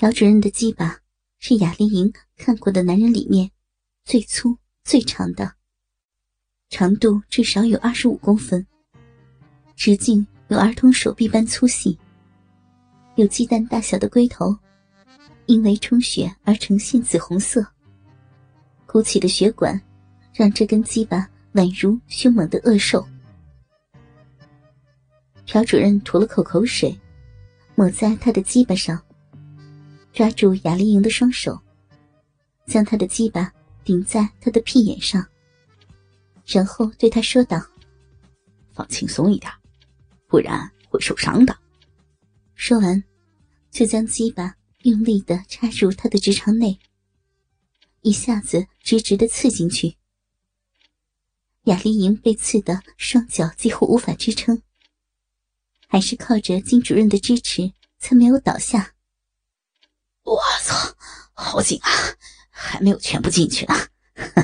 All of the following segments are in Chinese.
朴主任的鸡巴是雅丽莹看过的男人里面最粗最长的，长度至少有二十五公分，直径有儿童手臂般粗细，有鸡蛋大小的龟头，因为充血而呈现紫红色。鼓起的血管让这根鸡巴宛如凶猛的恶兽。朴主任吐了口口水，抹在他的鸡巴上。抓住雅丽莹的双手，将她的鸡巴顶在她的屁眼上，然后对她说道：“放轻松一点，不然会受伤的。”说完，就将鸡巴用力的插入她的直肠内，一下子直直的刺进去。雅丽莹被刺得双脚几乎无法支撑，还是靠着金主任的支持才没有倒下。我操，好紧啊！还没有全部进去呢，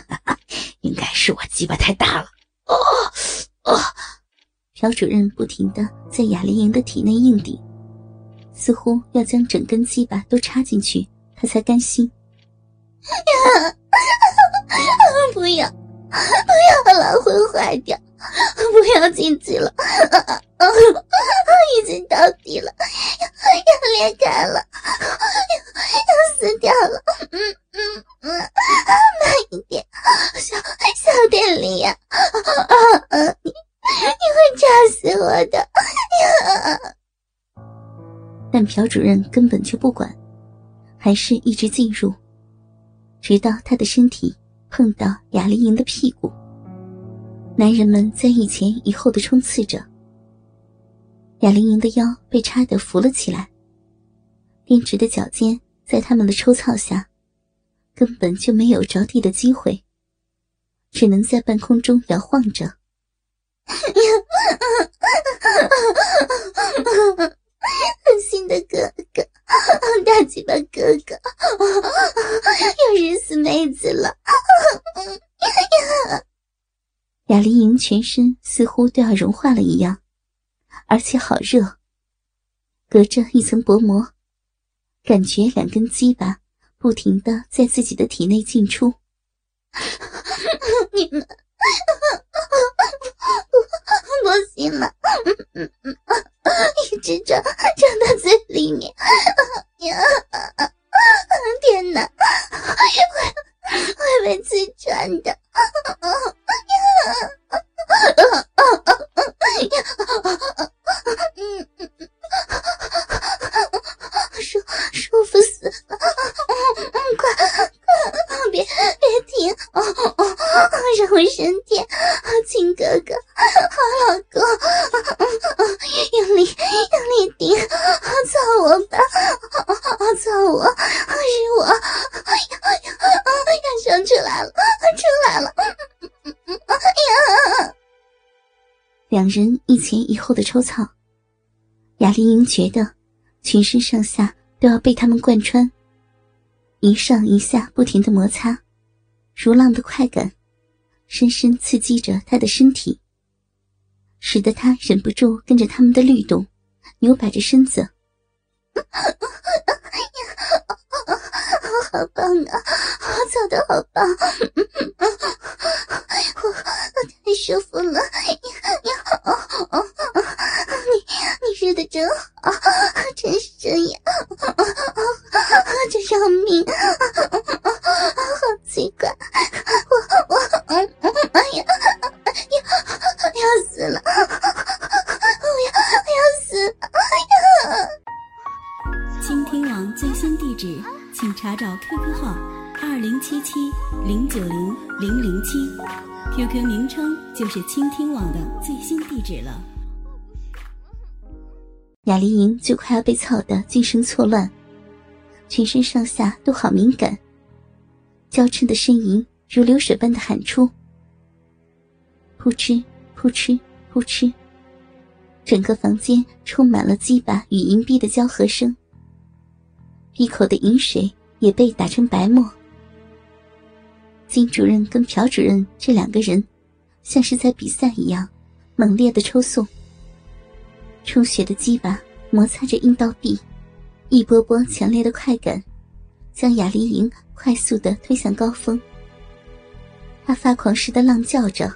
应该是我鸡巴太大了。哦哦，朴主任不停的在雅丽莹的体内硬顶，似乎要将整根鸡巴都插进去，他才甘心。不要，不要了，会坏掉！不要进去了，已经到底了，要要裂开了。要死掉了，嗯嗯嗯，慢一点，小小点力呀，啊啊，你你会炸死我的，呀！但朴主任根本就不管，还是一直进入，直到他的身体碰到雅丽莹的屁股，男人们在一前一后的冲刺着，雅丽莹的腰被插得浮了起来，编直的脚尖。在他们的抽操下，根本就没有着地的机会，只能在半空中摇晃着。狠心的哥哥，大鸡巴哥哥，要日死妹子了！雅丽莹全身似乎都要融化了一样，而且好热，隔着一层薄膜。感觉两根鸡巴不停的在自己的体内进出，你们不行了，一直转转到嘴里面，天哪，会会被刺穿的。我身体，好亲哥哥，好老公，用力用力顶，操我吧，操我，是我，要要要想起来了，出来了，两人一前一后的抽草，雅丽英觉得全身上下都要被他们贯穿，一上一下不停的摩擦，如浪的快感。深深刺激着他的身体，使得他忍不住跟着他们的律动，扭摆着身子。好棒啊！我操的好棒，我我太舒服了。你你日的真好，真深呀，真要命，好奇怪，要要死了，我要要死了呀！倾听网最新地址，请查找 QQ 号二零七七零九零零零七，QQ 名称就是倾听网的最新地址了。雅丽莹就快要被操得精神错乱，全身上下都好敏感，娇嗔的呻吟如流水般的喊出。扑哧扑哧扑哧，整个房间充满了鸡巴与银币的交合声，闭口的饮水也被打成白沫。金主任跟朴主任这两个人，像是在比赛一样，猛烈的抽送。充血的鸡巴摩擦着阴道壁，一波波强烈的快感，将雅丽莹快速的推向高峰。她发狂似的浪叫着：“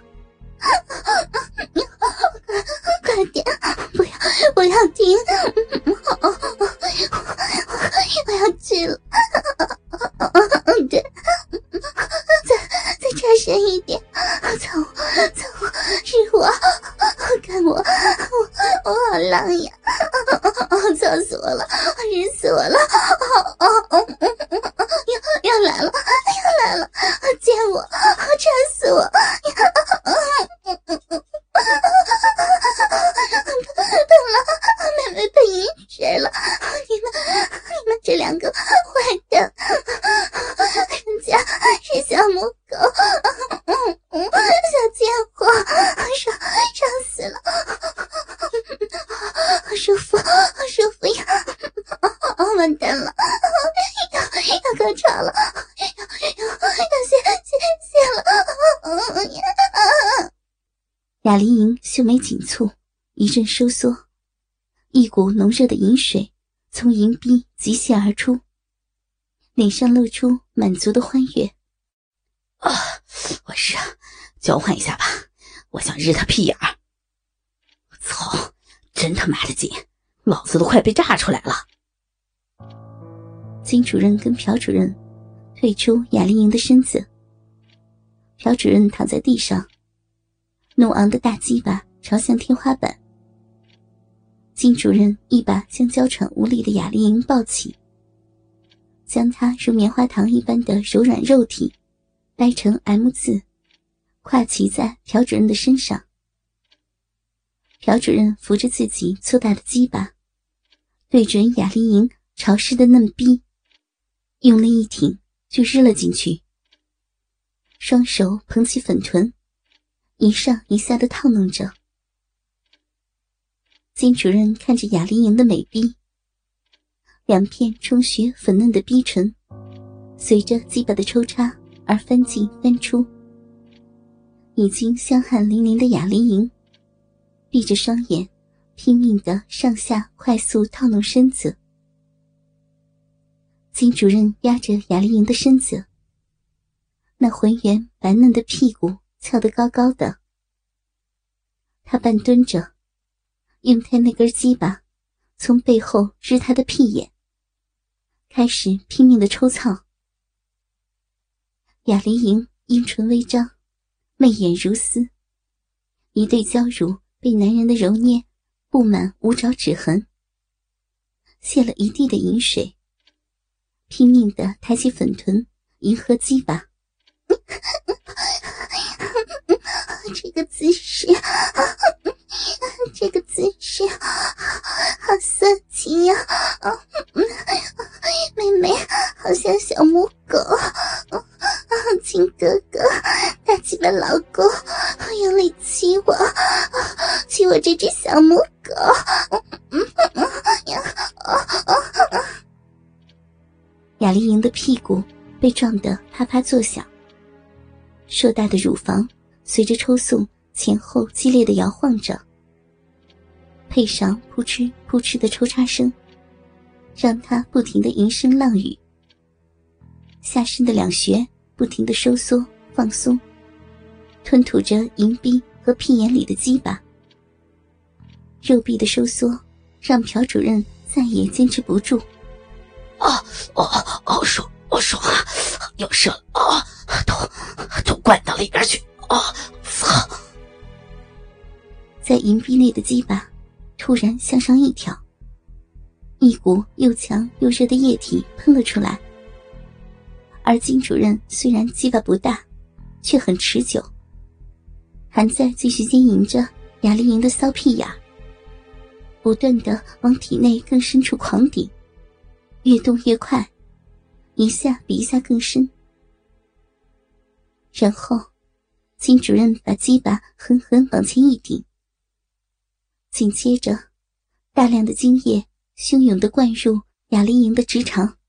死我了！要要来了，要来了！见我，插死我！疼了，妹妹被阴水了！你们，你们这两个坏蛋！人家是小母狗，小贱货，爽爽死了！好舒服，好舒服呀！完蛋了，要要高潮了，要要要泄泄泄了！雅丽莹秀眉紧蹙，一阵收缩，一股浓热的饮水从银壁急泻而出，脸上露出满足的欢悦。啊，我是交换一下吧，我想日他屁眼儿！操，真他妈的紧，老子都快被炸出来了！金主任跟朴主任退出雅丽莹的身子，朴主任躺在地上，怒昂的大鸡巴朝向天花板。金主任一把将娇喘无力的雅丽莹抱起，将她如棉花糖一般的柔软肉体掰成 M 字，跨骑在朴主任的身上。朴主任扶着自己粗大的鸡巴，对准雅丽莹潮湿的嫩逼。用力一挺，就日了进去。双手捧起粉臀，一上一下的套弄着。金主任看着雅丽莹的美逼，两片充血粉嫩的逼唇，随着鸡巴的抽插而翻进翻出。已经香汗淋漓的雅丽莹，闭着双眼，拼命的上下快速套弄身子。金主任压着雅丽莹的身子，那浑圆白嫩的屁股翘得高高的。他半蹲着，用他那根鸡巴从背后支他的屁眼，开始拼命的抽操。雅丽莹阴唇微张，媚眼如丝，一对娇乳被男人的揉捏，布满五爪指痕，泄了一地的饮水。拼命的抬起粉臀，迎合鸡巴。这个姿势，这个姿势，好色情呀！妹妹好像小母狗，亲哥哥，大鸡巴老公，用力亲我，亲我这只小母狗。雅丽莹的屁股被撞得啪啪作响，硕大的乳房随着抽送前后激烈的摇晃着，配上扑哧扑哧的抽插声，让他不停的吟声浪语。下身的两穴不停的收缩放松，吞吐着银币和屁眼里的鸡巴，肉壁的收缩让朴主任再也坚持不住。啊哦哦爽哦爽啊！要射了啊！都都灌到里边去啊！操！在银币内的鸡巴突然向上一挑，一股又强又热的液体喷了出来。而金主任虽然鸡巴不大，却很持久，还在继续经营着雅丽莹的骚屁眼，不断的往体内更深处狂顶。越动越快，一下比一下更深。然后，金主任把鸡巴狠狠往前一顶，紧接着，大量的精液汹涌的灌入雅丽莹的直肠。